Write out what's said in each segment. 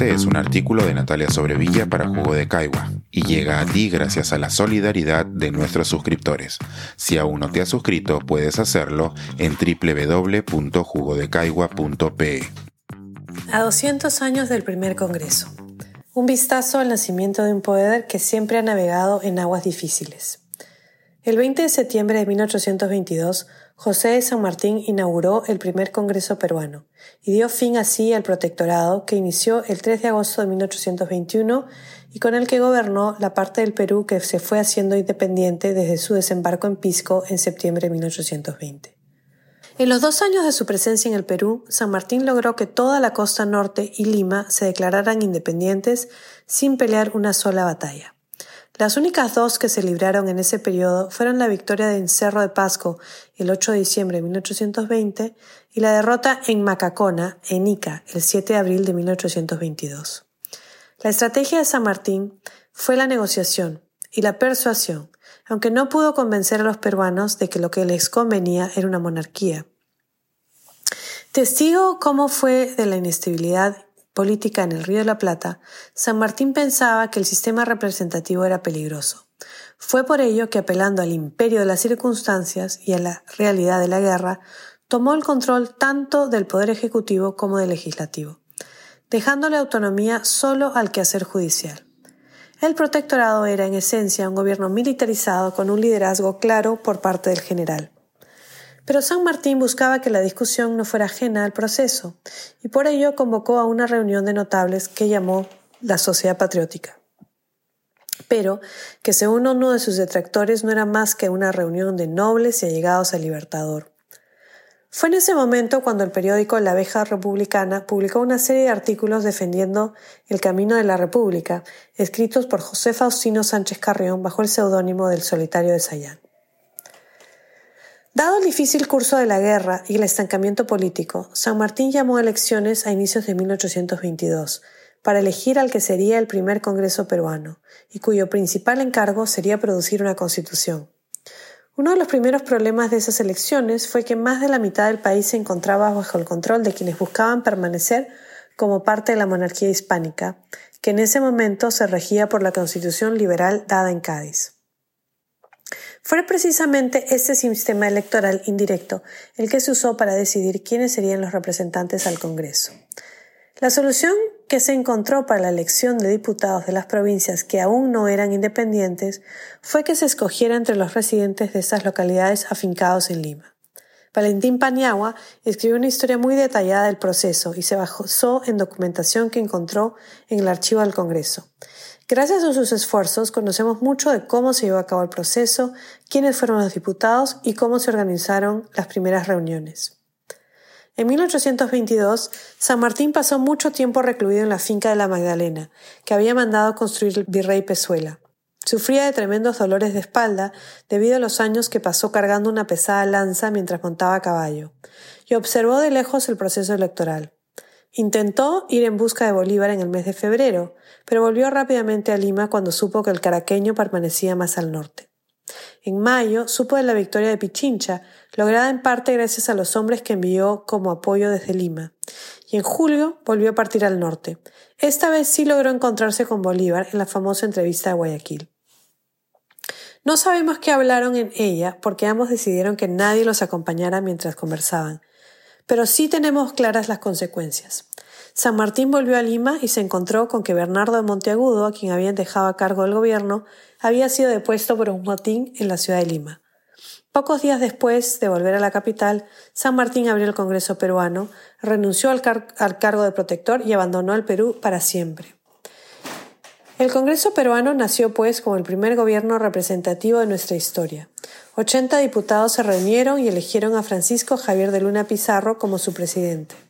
siguiente es un artículo de Natalia Sobrevilla para Jugo de Caigua y llega a ti gracias a la solidaridad de nuestros suscriptores. Si aún no te has suscrito, puedes hacerlo en www.jugodecaigua.pe. A 200 años del primer Congreso. Un vistazo al nacimiento de un poder que siempre ha navegado en aguas difíciles. El 20 de septiembre de 1822, José de San Martín inauguró el primer Congreso peruano y dio fin así al protectorado que inició el 3 de agosto de 1821 y con el que gobernó la parte del Perú que se fue haciendo independiente desde su desembarco en Pisco en septiembre de 1820. En los dos años de su presencia en el Perú, San Martín logró que toda la costa norte y Lima se declararan independientes sin pelear una sola batalla. Las únicas dos que se libraron en ese periodo fueron la victoria de Cerro de Pasco el 8 de diciembre de 1820 y la derrota en Macacona, en Ica, el 7 de abril de 1822. La estrategia de San Martín fue la negociación y la persuasión, aunque no pudo convencer a los peruanos de que lo que les convenía era una monarquía. Testigo cómo fue de la inestabilidad política en el Río de la Plata, San Martín pensaba que el sistema representativo era peligroso. Fue por ello que, apelando al imperio de las circunstancias y a la realidad de la guerra, tomó el control tanto del poder ejecutivo como del legislativo, dejándole autonomía solo al quehacer judicial. El protectorado era en esencia un gobierno militarizado con un liderazgo claro por parte del general. Pero San Martín buscaba que la discusión no fuera ajena al proceso y por ello convocó a una reunión de notables que llamó la Sociedad Patriótica. Pero que según uno de sus detractores no era más que una reunión de nobles y allegados al Libertador. Fue en ese momento cuando el periódico La Abeja Republicana publicó una serie de artículos defendiendo el camino de la República, escritos por José Faustino Sánchez Carrión bajo el seudónimo del Solitario de Sayán. Dado el difícil curso de la guerra y el estancamiento político, San Martín llamó a elecciones a inicios de 1822 para elegir al que sería el primer Congreso peruano y cuyo principal encargo sería producir una constitución. Uno de los primeros problemas de esas elecciones fue que más de la mitad del país se encontraba bajo el control de quienes buscaban permanecer como parte de la monarquía hispánica, que en ese momento se regía por la constitución liberal dada en Cádiz. Fue precisamente este sistema electoral indirecto el que se usó para decidir quiénes serían los representantes al Congreso. La solución que se encontró para la elección de diputados de las provincias que aún no eran independientes fue que se escogiera entre los residentes de esas localidades afincados en Lima. Valentín Paniagua escribió una historia muy detallada del proceso y se basó en documentación que encontró en el archivo del Congreso. Gracias a sus esfuerzos conocemos mucho de cómo se llevó a cabo el proceso, quiénes fueron los diputados y cómo se organizaron las primeras reuniones. En 1822, San Martín pasó mucho tiempo recluido en la finca de la Magdalena, que había mandado construir el virrey Pezuela. Sufría de tremendos dolores de espalda debido a los años que pasó cargando una pesada lanza mientras montaba a caballo, y observó de lejos el proceso electoral. Intentó ir en busca de Bolívar en el mes de febrero, pero volvió rápidamente a Lima cuando supo que el caraqueño permanecía más al norte. En mayo supo de la victoria de Pichincha, lograda en parte gracias a los hombres que envió como apoyo desde Lima, y en julio volvió a partir al norte. Esta vez sí logró encontrarse con Bolívar en la famosa entrevista de Guayaquil. No sabemos qué hablaron en ella porque ambos decidieron que nadie los acompañara mientras conversaban, pero sí tenemos claras las consecuencias. San Martín volvió a Lima y se encontró con que Bernardo de Monteagudo, a quien habían dejado a cargo del gobierno, había sido depuesto por un motín en la ciudad de Lima. Pocos días después de volver a la capital, San Martín abrió el Congreso peruano, renunció al, cargo de protector y abandonó el Perú para siempre. El Congreso peruano nació pues como el primer gobierno representativo de nuestra historia. 80 diputados se reunieron y eligieron a Francisco Javier de Luna Pizarro como su presidente.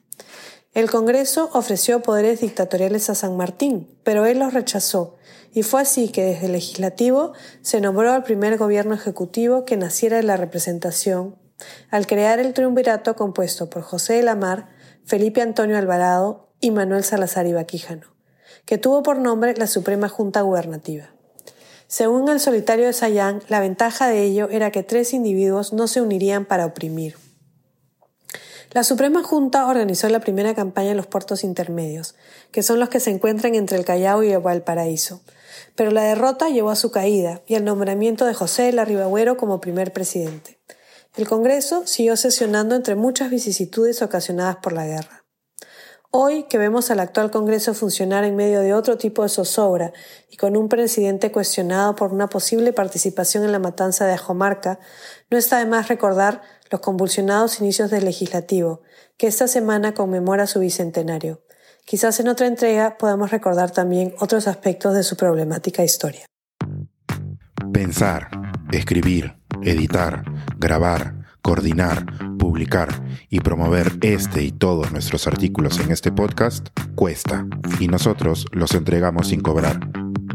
El Congreso ofreció poderes dictatoriales a San Martín, pero él los rechazó, y fue así que desde el legislativo se nombró al primer gobierno ejecutivo que naciera de la representación, al crear el triunvirato compuesto por José de la Mar, Felipe Antonio Alvarado y Manuel Salazar Ibaquíjano, que tuvo por nombre la Suprema Junta Gubernativa. Según el solitario de Sayán, la ventaja de ello era que tres individuos no se unirían para oprimir. La Suprema Junta organizó la primera campaña en los puertos intermedios, que son los que se encuentran entre el Callao y el Valparaíso. Pero la derrota llevó a su caída y al nombramiento de José de la Ribagüero como primer presidente. El Congreso siguió sesionando entre muchas vicisitudes ocasionadas por la guerra. Hoy que vemos al actual Congreso funcionar en medio de otro tipo de zozobra y con un presidente cuestionado por una posible participación en la matanza de Ajomarca, no está de más recordar los convulsionados inicios del legislativo, que esta semana conmemora su bicentenario. Quizás en otra entrega podamos recordar también otros aspectos de su problemática historia. Pensar, escribir, editar, grabar, coordinar, publicar y promover este y todos nuestros artículos en este podcast cuesta y nosotros los entregamos sin cobrar.